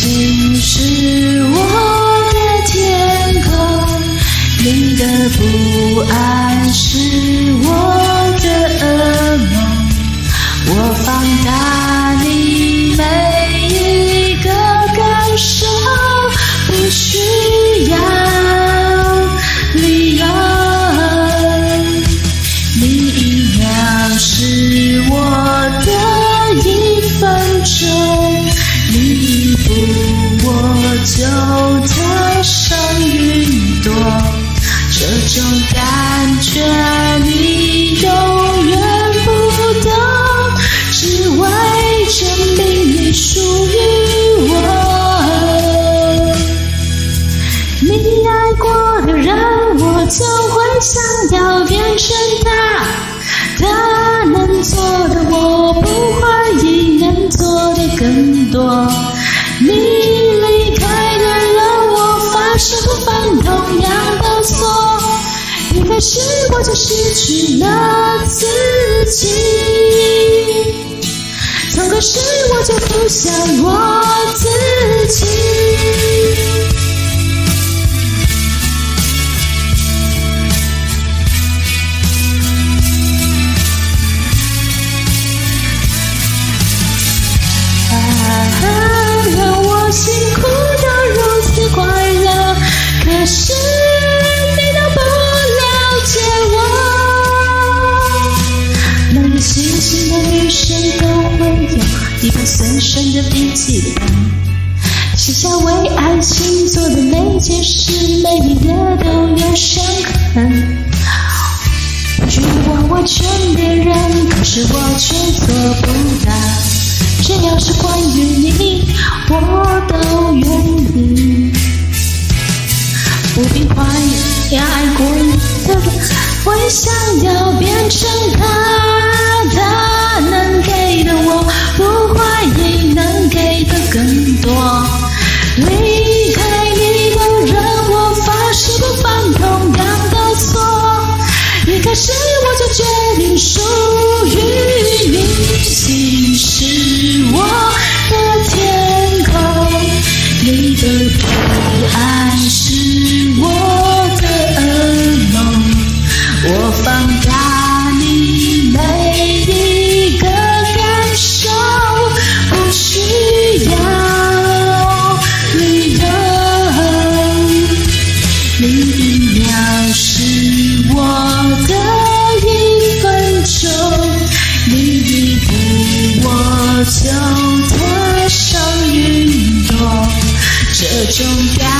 心是我的天空，你的不安是我的噩梦，我放大这种感觉你永远不懂，只为证明你属于我。你爱过的人，我就会想要变成他，他能做的，我不怀疑能做的更多。你。是否犯同样？是，我就失去了自己。从开始我就不想我自己。啊，让我辛苦的如此快乐。可是。的笔记本，写下为爱情做的每件事，每一页都有伤痕。如果我完全别人，可是我却做不到。只要是关于你，我都愿意。不必怀疑，爱过你的人，会想要变成他，我放大你每一个感受，不需要理由。每一秒是我的一分钟，你一步我就踏上云朵，这种感。